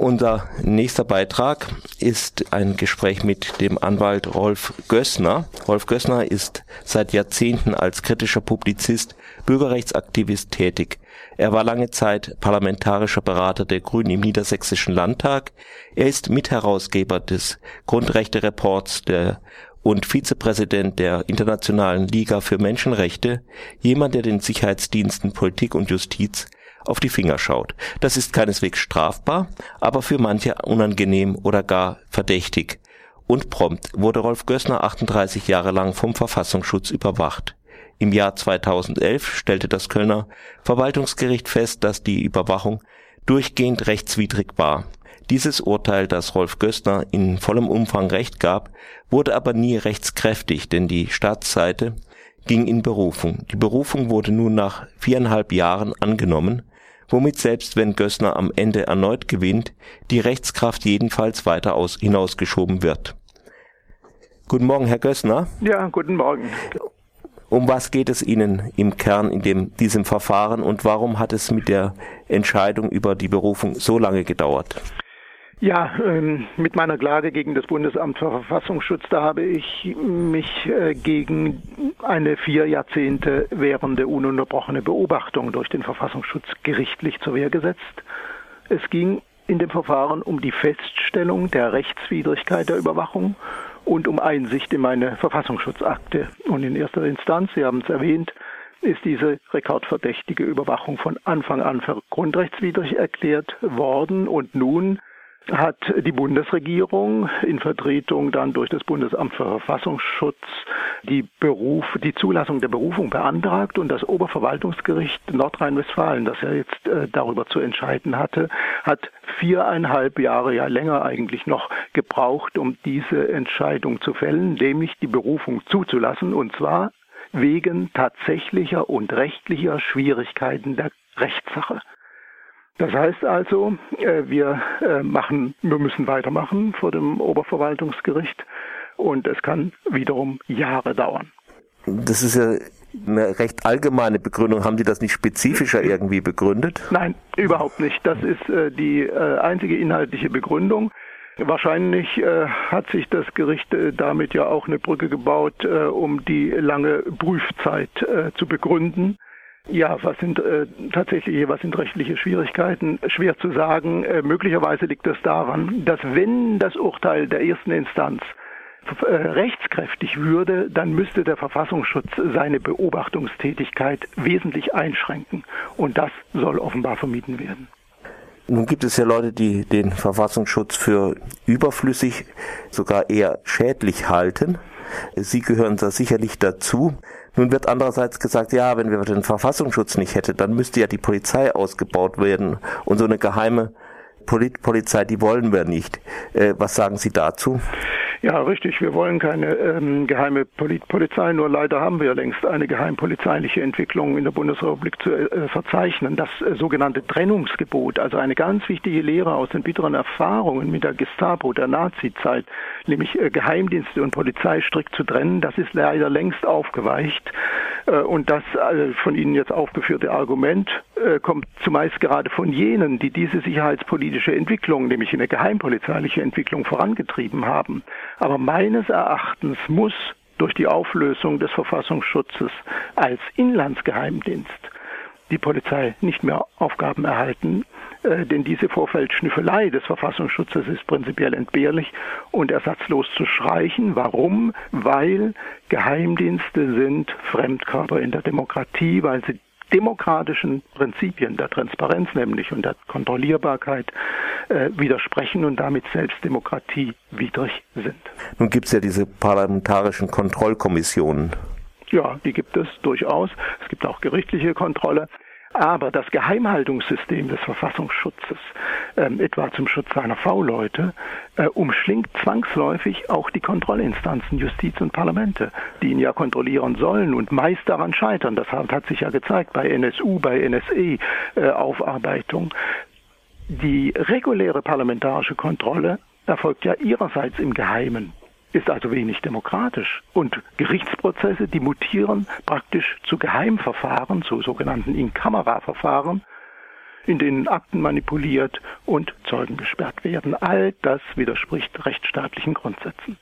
Unser nächster Beitrag ist ein Gespräch mit dem Anwalt Rolf Gössner. Rolf Gössner ist seit Jahrzehnten als kritischer Publizist, Bürgerrechtsaktivist tätig. Er war lange Zeit parlamentarischer Berater der Grünen im Niedersächsischen Landtag. Er ist Mitherausgeber des Grundrechte-Reports der und Vizepräsident der Internationalen Liga für Menschenrechte, jemand, der den Sicherheitsdiensten Politik und Justiz auf die Finger schaut. Das ist keineswegs strafbar, aber für manche unangenehm oder gar verdächtig. Und prompt wurde Rolf Gößner 38 Jahre lang vom Verfassungsschutz überwacht. Im Jahr 2011 stellte das Kölner Verwaltungsgericht fest, dass die Überwachung durchgehend rechtswidrig war. Dieses Urteil, das Rolf Gößner in vollem Umfang Recht gab, wurde aber nie rechtskräftig, denn die Staatsseite ging in Berufung. Die Berufung wurde nun nach viereinhalb Jahren angenommen womit selbst wenn Gößner am Ende erneut gewinnt, die Rechtskraft jedenfalls weiter aus, hinausgeschoben wird. Guten Morgen, Herr Gößner. Ja, guten Morgen. Um was geht es Ihnen im Kern in dem, diesem Verfahren und warum hat es mit der Entscheidung über die Berufung so lange gedauert? Ja, ähm, mit meiner Klage gegen das Bundesamt für Verfassungsschutz, da habe ich mich äh, gegen eine vier Jahrzehnte währende ununterbrochene Beobachtung durch den Verfassungsschutz gerichtlich zur Wehr gesetzt. Es ging in dem Verfahren um die Feststellung der Rechtswidrigkeit der Überwachung und um Einsicht in meine Verfassungsschutzakte. Und in erster Instanz, Sie haben es erwähnt, ist diese rekordverdächtige Überwachung von Anfang an für grundrechtswidrig erklärt worden und nun hat die Bundesregierung in Vertretung dann durch das Bundesamt für Verfassungsschutz die Beruf, die Zulassung der Berufung beantragt und das Oberverwaltungsgericht Nordrhein-Westfalen, das ja jetzt äh, darüber zu entscheiden hatte, hat viereinhalb Jahre, ja länger eigentlich noch gebraucht, um diese Entscheidung zu fällen, nämlich die Berufung zuzulassen und zwar wegen tatsächlicher und rechtlicher Schwierigkeiten der Rechtssache. Das heißt also, äh, wir äh, machen, wir müssen weitermachen vor dem Oberverwaltungsgericht und es kann wiederum Jahre dauern. Das ist ja eine recht allgemeine Begründung. Haben Sie das nicht spezifischer irgendwie begründet? Nein, überhaupt nicht. Das ist äh, die einzige inhaltliche Begründung. Wahrscheinlich äh, hat sich das Gericht äh, damit ja auch eine Brücke gebaut, äh, um die lange Prüfzeit zu begründen. Ja, was sind äh, tatsächlich, was sind rechtliche Schwierigkeiten? Schwer zu sagen. Äh, möglicherweise liegt es daran, dass wenn das Urteil der ersten Instanz äh, rechtskräftig würde, dann müsste der Verfassungsschutz seine Beobachtungstätigkeit wesentlich einschränken. Und das soll offenbar vermieden werden. Nun gibt es ja Leute, die den Verfassungsschutz für überflüssig, sogar eher schädlich halten. Sie gehören da sicherlich dazu. Nun wird andererseits gesagt, ja, wenn wir den Verfassungsschutz nicht hätten, dann müsste ja die Polizei ausgebaut werden und so eine geheime Polizei, die wollen wir nicht. Äh, was sagen Sie dazu? Ja, richtig. Wir wollen keine ähm, geheime Polizei, nur leider haben wir längst eine geheimpolizeiliche Entwicklung in der Bundesrepublik zu äh, verzeichnen. Das äh, sogenannte Trennungsgebot, also eine ganz wichtige Lehre aus den bitteren Erfahrungen mit der Gestapo der Nazizeit, nämlich äh, Geheimdienste und Polizei strikt zu trennen, das ist leider längst aufgeweicht. Äh, und das äh, von Ihnen jetzt aufgeführte Argument äh, kommt zumeist gerade von jenen, die diese sicherheitspolitische Entwicklung, nämlich eine geheimpolizeiliche Entwicklung vorangetrieben haben. Aber meines Erachtens muss durch die Auflösung des Verfassungsschutzes als Inlandsgeheimdienst die Polizei nicht mehr Aufgaben erhalten, äh, denn diese Vorfeldschnüffelei des Verfassungsschutzes ist prinzipiell entbehrlich und ersatzlos zu streichen. Warum? Weil Geheimdienste sind Fremdkörper in der Demokratie, weil sie demokratischen Prinzipien der Transparenz nämlich und der Kontrollierbarkeit äh, widersprechen und damit selbst demokratiewidrig sind. Nun gibt es ja diese parlamentarischen Kontrollkommissionen. Ja, die gibt es durchaus. Es gibt auch gerichtliche Kontrolle. Aber das Geheimhaltungssystem des Verfassungsschutzes, ähm, etwa zum Schutz seiner V-Leute, äh, umschlingt zwangsläufig auch die Kontrollinstanzen Justiz und Parlamente, die ihn ja kontrollieren sollen und meist daran scheitern. Das hat, hat sich ja gezeigt bei NSU, bei NSE-Aufarbeitung. Äh, die reguläre parlamentarische Kontrolle erfolgt ja ihrerseits im Geheimen ist also wenig demokratisch. Und Gerichtsprozesse, die mutieren praktisch zu Geheimverfahren, zu sogenannten In-Kamera-Verfahren. in denen Akten manipuliert und Zeugen gesperrt werden. All das widerspricht rechtsstaatlichen Grundsätzen.